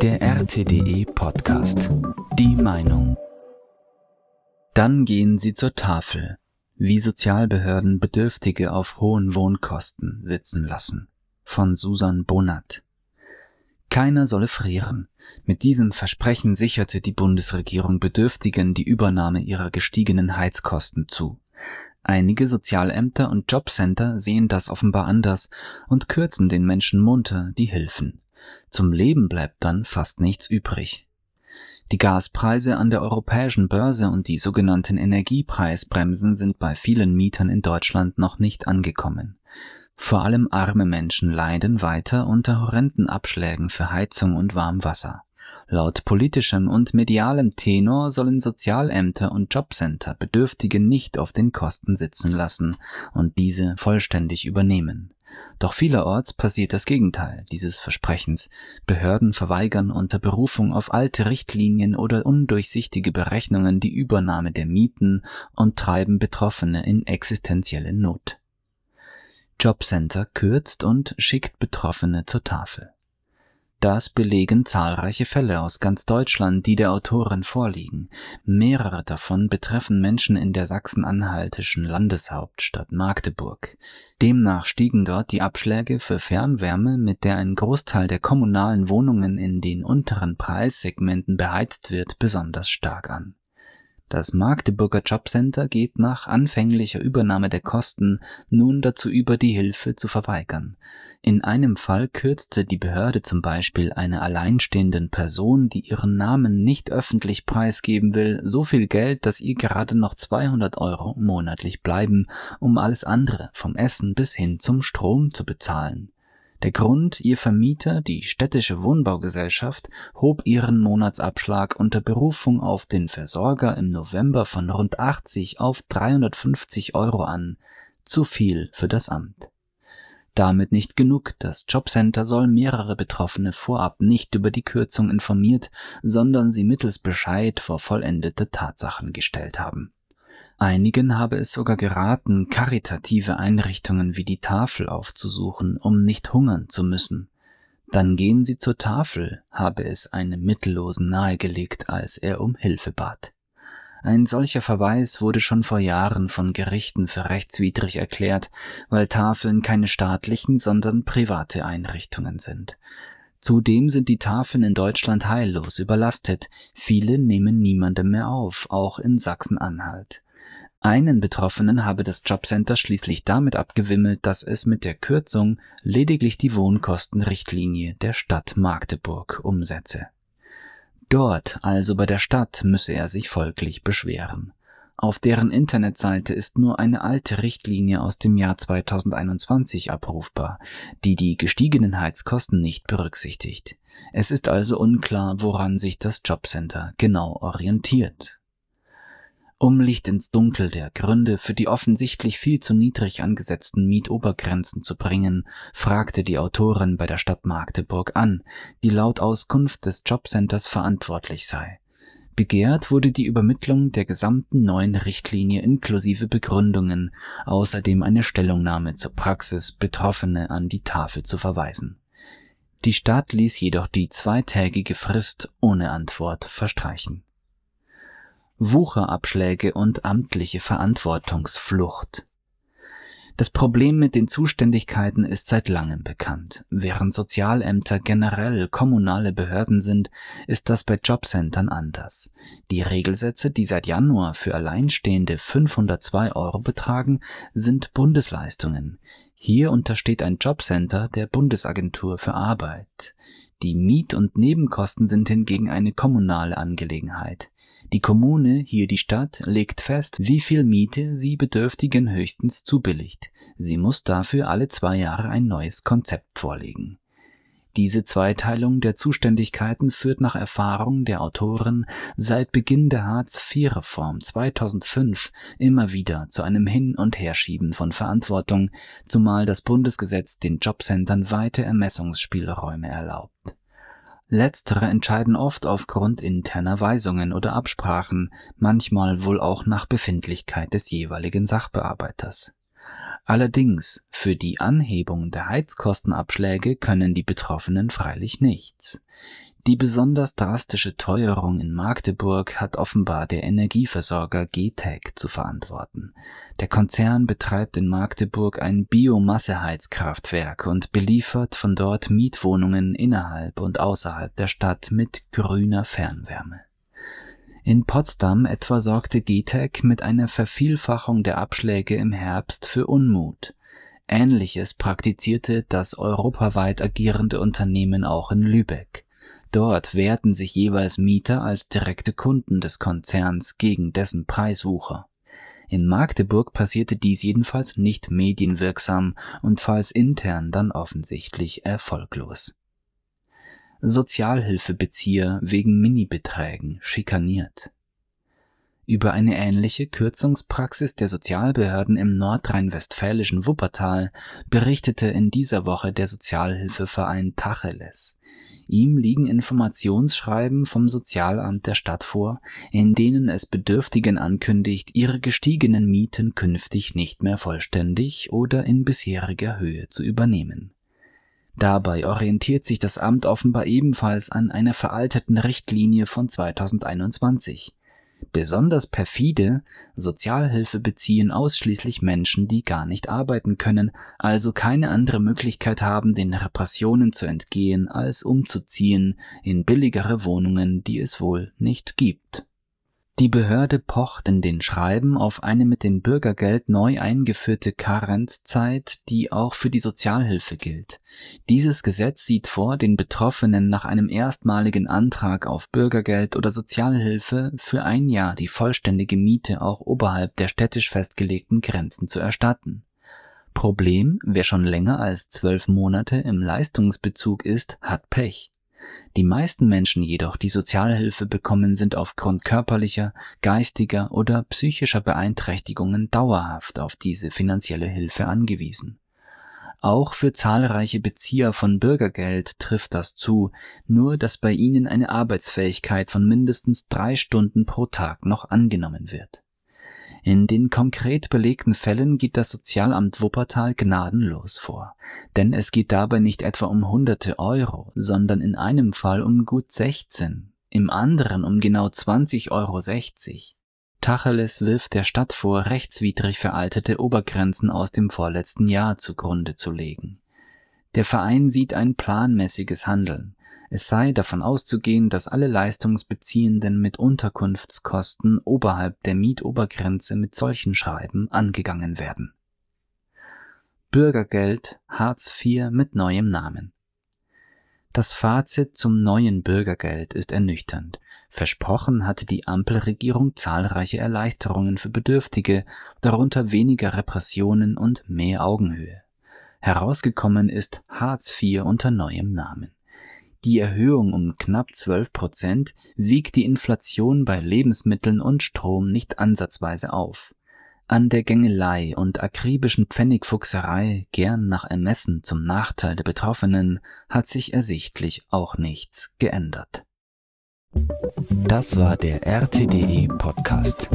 Der RTDE Podcast. Die Meinung. Dann gehen Sie zur Tafel, wie Sozialbehörden Bedürftige auf hohen Wohnkosten sitzen lassen. Von Susan Bonat. Keiner solle frieren. Mit diesem Versprechen sicherte die Bundesregierung Bedürftigen die Übernahme ihrer gestiegenen Heizkosten zu. Einige Sozialämter und Jobcenter sehen das offenbar anders und kürzen den Menschen munter die Hilfen. Zum Leben bleibt dann fast nichts übrig. Die Gaspreise an der europäischen Börse und die sogenannten Energiepreisbremsen sind bei vielen Mietern in Deutschland noch nicht angekommen. Vor allem arme Menschen leiden weiter unter horrenden Abschlägen für Heizung und Warmwasser. Laut politischem und medialem Tenor sollen Sozialämter und Jobcenter Bedürftige nicht auf den Kosten sitzen lassen und diese vollständig übernehmen. Doch vielerorts passiert das Gegenteil dieses Versprechens. Behörden verweigern unter Berufung auf alte Richtlinien oder undurchsichtige Berechnungen die Übernahme der Mieten und treiben Betroffene in existenzielle Not. Jobcenter kürzt und schickt Betroffene zur Tafel. Das belegen zahlreiche Fälle aus ganz Deutschland, die der Autorin vorliegen. Mehrere davon betreffen Menschen in der sachsen-anhaltischen Landeshauptstadt Magdeburg. Demnach stiegen dort die Abschläge für Fernwärme, mit der ein Großteil der kommunalen Wohnungen in den unteren Preissegmenten beheizt wird, besonders stark an. Das Magdeburger Jobcenter geht nach anfänglicher Übernahme der Kosten nun dazu über, die Hilfe zu verweigern. In einem Fall kürzte die Behörde zum Beispiel einer alleinstehenden Person, die ihren Namen nicht öffentlich preisgeben will, so viel Geld, dass ihr gerade noch 200 Euro monatlich bleiben, um alles andere vom Essen bis hin zum Strom zu bezahlen. Der Grund, ihr Vermieter, die städtische Wohnbaugesellschaft, hob ihren Monatsabschlag unter Berufung auf den Versorger im November von rund 80 auf 350 Euro an, zu viel für das Amt. Damit nicht genug, das Jobcenter soll mehrere Betroffene vorab nicht über die Kürzung informiert, sondern sie mittels Bescheid vor vollendete Tatsachen gestellt haben. Einigen habe es sogar geraten, karitative Einrichtungen wie die Tafel aufzusuchen, um nicht hungern zu müssen. Dann gehen Sie zur Tafel, habe es einem Mittellosen nahegelegt, als er um Hilfe bat. Ein solcher Verweis wurde schon vor Jahren von Gerichten für rechtswidrig erklärt, weil Tafeln keine staatlichen, sondern private Einrichtungen sind. Zudem sind die Tafeln in Deutschland heillos überlastet, viele nehmen niemandem mehr auf, auch in Sachsen-Anhalt. Einen Betroffenen habe das Jobcenter schließlich damit abgewimmelt, dass es mit der Kürzung lediglich die Wohnkostenrichtlinie der Stadt Magdeburg umsetze. Dort, also bei der Stadt, müsse er sich folglich beschweren. Auf deren Internetseite ist nur eine alte Richtlinie aus dem Jahr 2021 abrufbar, die die gestiegenen Heizkosten nicht berücksichtigt. Es ist also unklar, woran sich das Jobcenter genau orientiert. Um Licht ins Dunkel der Gründe für die offensichtlich viel zu niedrig angesetzten Mietobergrenzen zu bringen, fragte die Autorin bei der Stadt Magdeburg an, die laut Auskunft des Jobcenters verantwortlich sei. Begehrt wurde die Übermittlung der gesamten neuen Richtlinie inklusive Begründungen, außerdem eine Stellungnahme zur Praxis, Betroffene an die Tafel zu verweisen. Die Stadt ließ jedoch die zweitägige Frist ohne Antwort verstreichen. Wucherabschläge und amtliche Verantwortungsflucht. Das Problem mit den Zuständigkeiten ist seit langem bekannt. Während Sozialämter generell kommunale Behörden sind, ist das bei Jobcentern anders. Die Regelsätze, die seit Januar für Alleinstehende 502 Euro betragen, sind Bundesleistungen. Hier untersteht ein Jobcenter der Bundesagentur für Arbeit. Die Miet- und Nebenkosten sind hingegen eine kommunale Angelegenheit. Die Kommune, hier die Stadt, legt fest, wie viel Miete sie Bedürftigen höchstens zubilligt. Sie muss dafür alle zwei Jahre ein neues Konzept vorlegen. Diese Zweiteilung der Zuständigkeiten führt nach Erfahrung der Autoren seit Beginn der Hartz-IV-Reform 2005 immer wieder zu einem Hin- und Herschieben von Verantwortung, zumal das Bundesgesetz den Jobcentern weite Ermessungsspielräume erlaubt. Letztere entscheiden oft aufgrund interner Weisungen oder Absprachen, manchmal wohl auch nach Befindlichkeit des jeweiligen Sachbearbeiters. Allerdings für die Anhebung der Heizkostenabschläge können die Betroffenen freilich nichts. Die besonders drastische Teuerung in Magdeburg hat offenbar der Energieversorger GTEC zu verantworten. Der Konzern betreibt in Magdeburg ein Biomasseheizkraftwerk und beliefert von dort Mietwohnungen innerhalb und außerhalb der Stadt mit grüner Fernwärme. In Potsdam etwa sorgte GTEC mit einer Vervielfachung der Abschläge im Herbst für Unmut. Ähnliches praktizierte das europaweit agierende Unternehmen auch in Lübeck. Dort wehrten sich jeweils Mieter als direkte Kunden des Konzerns gegen dessen Preiswucher. In Magdeburg passierte dies jedenfalls nicht medienwirksam und falls intern dann offensichtlich erfolglos. Sozialhilfebezieher wegen Minibeträgen schikaniert. Über eine ähnliche Kürzungspraxis der Sozialbehörden im nordrhein-westfälischen Wuppertal berichtete in dieser Woche der Sozialhilfeverein Tacheles. Ihm liegen Informationsschreiben vom Sozialamt der Stadt vor, in denen es Bedürftigen ankündigt, ihre gestiegenen Mieten künftig nicht mehr vollständig oder in bisheriger Höhe zu übernehmen. Dabei orientiert sich das Amt offenbar ebenfalls an einer veralteten Richtlinie von 2021. Besonders perfide, Sozialhilfe beziehen ausschließlich Menschen, die gar nicht arbeiten können, also keine andere Möglichkeit haben, den Repressionen zu entgehen, als umzuziehen in billigere Wohnungen, die es wohl nicht gibt. Die Behörde pocht in den Schreiben auf eine mit dem Bürgergeld neu eingeführte Karenzzeit, die auch für die Sozialhilfe gilt. Dieses Gesetz sieht vor, den Betroffenen nach einem erstmaligen Antrag auf Bürgergeld oder Sozialhilfe für ein Jahr die vollständige Miete auch oberhalb der städtisch festgelegten Grenzen zu erstatten. Problem, wer schon länger als zwölf Monate im Leistungsbezug ist, hat Pech. Die meisten Menschen jedoch, die Sozialhilfe bekommen, sind aufgrund körperlicher, geistiger oder psychischer Beeinträchtigungen dauerhaft auf diese finanzielle Hilfe angewiesen. Auch für zahlreiche Bezieher von Bürgergeld trifft das zu, nur dass bei ihnen eine Arbeitsfähigkeit von mindestens drei Stunden pro Tag noch angenommen wird. In den konkret belegten Fällen geht das Sozialamt Wuppertal gnadenlos vor, denn es geht dabei nicht etwa um hunderte Euro, sondern in einem Fall um gut 16, im anderen um genau 20,60 Euro. Tacheles wirft der Stadt vor, rechtswidrig veraltete Obergrenzen aus dem vorletzten Jahr zugrunde zu legen. Der Verein sieht ein planmäßiges Handeln. Es sei davon auszugehen, dass alle Leistungsbeziehenden mit Unterkunftskosten oberhalb der Mietobergrenze mit solchen Schreiben angegangen werden. Bürgergeld Hartz IV mit neuem Namen. Das Fazit zum neuen Bürgergeld ist ernüchternd. Versprochen hatte die Ampelregierung zahlreiche Erleichterungen für Bedürftige, darunter weniger Repressionen und mehr Augenhöhe. Herausgekommen ist Hartz IV unter neuem Namen. Die Erhöhung um knapp 12 Prozent wiegt die Inflation bei Lebensmitteln und Strom nicht ansatzweise auf. An der Gängelei und akribischen Pfennigfuchserei, gern nach Ermessen zum Nachteil der Betroffenen, hat sich ersichtlich auch nichts geändert. Das war der RTDE Podcast.